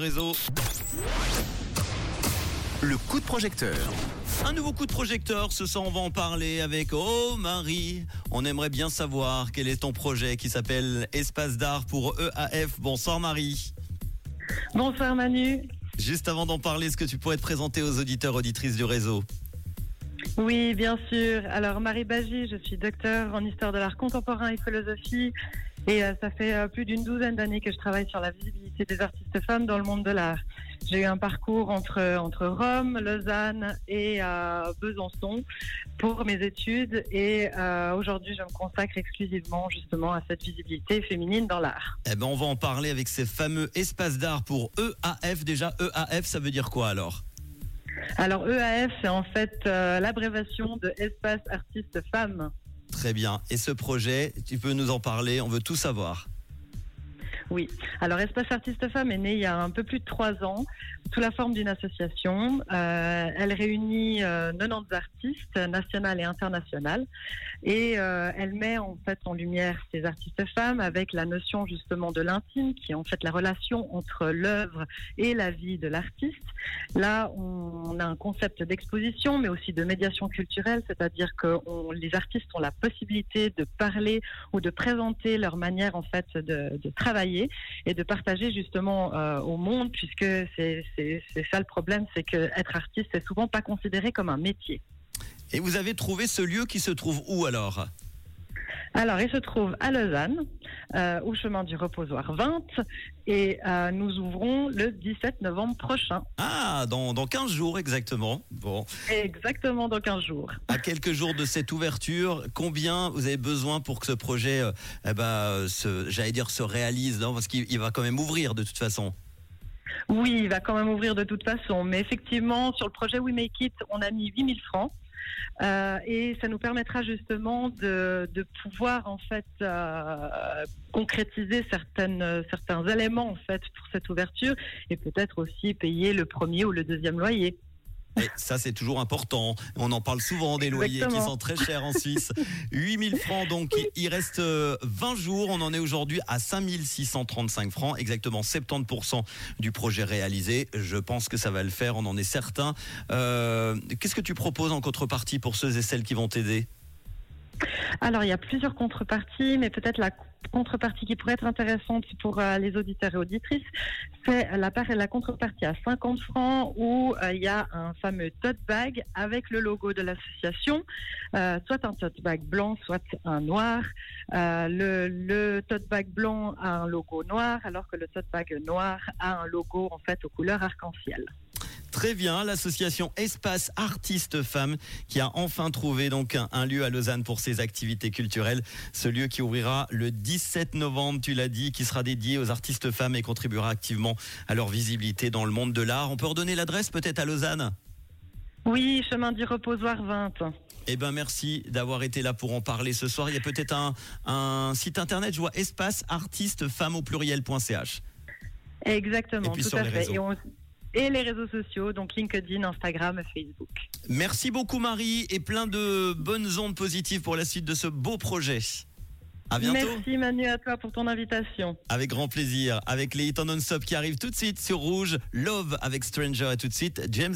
Réseau. Le coup de projecteur. Un nouveau coup de projecteur, ce soir on va en parler avec Oh Marie. On aimerait bien savoir quel est ton projet qui s'appelle Espace d'art pour EAF. Bonsoir Marie. Bonsoir Manu. Juste avant d'en parler, est-ce que tu pourrais te présenter aux auditeurs auditrices du réseau? Oui, bien sûr. Alors Marie Bagy, je suis docteur en histoire de l'art contemporain et philosophie. Et euh, ça fait euh, plus d'une douzaine d'années que je travaille sur la visibilité des artistes femmes dans le monde de l'art. J'ai eu un parcours entre, entre Rome, Lausanne et euh, Besançon pour mes études. Et euh, aujourd'hui, je me consacre exclusivement justement à cette visibilité féminine dans l'art. Eh ben, on va en parler avec ces fameux espaces d'art pour EAF. Déjà, EAF, ça veut dire quoi alors? Alors EAF, c'est en fait euh, l'abréviation de Espace Artistes Femmes. Très bien. Et ce projet, tu peux nous en parler On veut tout savoir. Oui. Alors, Espace Artistes Femmes est né il y a un peu plus de trois ans sous la forme d'une association. Euh, elle réunit euh, 90 artistes nationales et internationales et euh, elle met en fait en lumière ces artistes femmes avec la notion justement de l'intime qui est en fait la relation entre l'œuvre et la vie de l'artiste. Là, on a un concept d'exposition mais aussi de médiation culturelle, c'est-à-dire que les artistes ont la possibilité de parler ou de présenter leur manière en fait de travailler et de partager justement euh, au monde, puisque c'est ça le problème, c'est que être artiste c'est souvent pas considéré comme un métier. Et vous avez trouvé ce lieu qui se trouve où alors? Alors, il se trouve à Lausanne, euh, au chemin du Reposoir 20, et euh, nous ouvrons le 17 novembre prochain, Ah, dans, dans 15 jours exactement. Bon. exactement dans 15 jours. À quelques jours de cette ouverture, combien vous avez besoin pour que ce projet, euh, eh ben, j'allais dire, se réalise? Non Parce qu'il il va quand même ouvrir de toute façon. Oui, il va quand même ouvrir de toute façon. Mais effectivement, sur le projet We Make It, on a mis 8000 francs. Euh, et ça nous permettra justement de, pouvoir en fait euh, concrétiser certains éléments en fait pour cette ouverture et peut-être aussi payer le premier ou le deuxième loyer. Et ça, c'est toujours important. On en parle souvent des loyers qui sont très chers en Suisse. 8000 francs, donc il reste euh, 20 jours. On en est aujourd'hui à 5635 francs, exactement 70% du projet réalisé. Je pense que ça va le faire, on en est certain. Euh, Qu'est-ce que tu proposes en contrepartie pour ceux et celles qui vont t'aider? Alors, il y a plusieurs contreparties, mais peut-être la contrepartie qui pourrait être intéressante pour euh, les auditeurs et auditrices, c'est la, part, la contrepartie à 50 francs où euh, il y a un fameux tote bag avec le logo de l'association, euh, soit un tote bag blanc, soit un noir. Le, le tote bag blanc a un logo noir, alors que le tote bag noir a un logo en fait aux couleurs arc-en-ciel. Très bien, l'association Espace Artistes Femmes qui a enfin trouvé donc un, un lieu à Lausanne pour ses activités culturelles. Ce lieu qui ouvrira le 17 novembre, tu l'as dit, qui sera dédié aux artistes femmes et contribuera activement à leur visibilité dans le monde de l'art. On peut redonner l'adresse peut-être à Lausanne? Oui, chemin du reposoir 20. Eh ben merci d'avoir été là pour en parler ce soir. Il y a peut-être un, un site internet, je vois espace artistes femmes au pluriel.ch. Exactement, Et puis tout sur à les fait. réseaux. Et, on- et les réseaux sociaux, donc LinkedIn, Instagram, Facebook. Merci beaucoup Marie et plein de bonnes ondes positives pour la suite de ce beau projet. À bientôt. Merci Manu à toi pour ton invitation. Avec grand plaisir. Avec les hits en non-stop qui arrivent tout de suite sur Rouge. Love avec Stranger et tout de suite James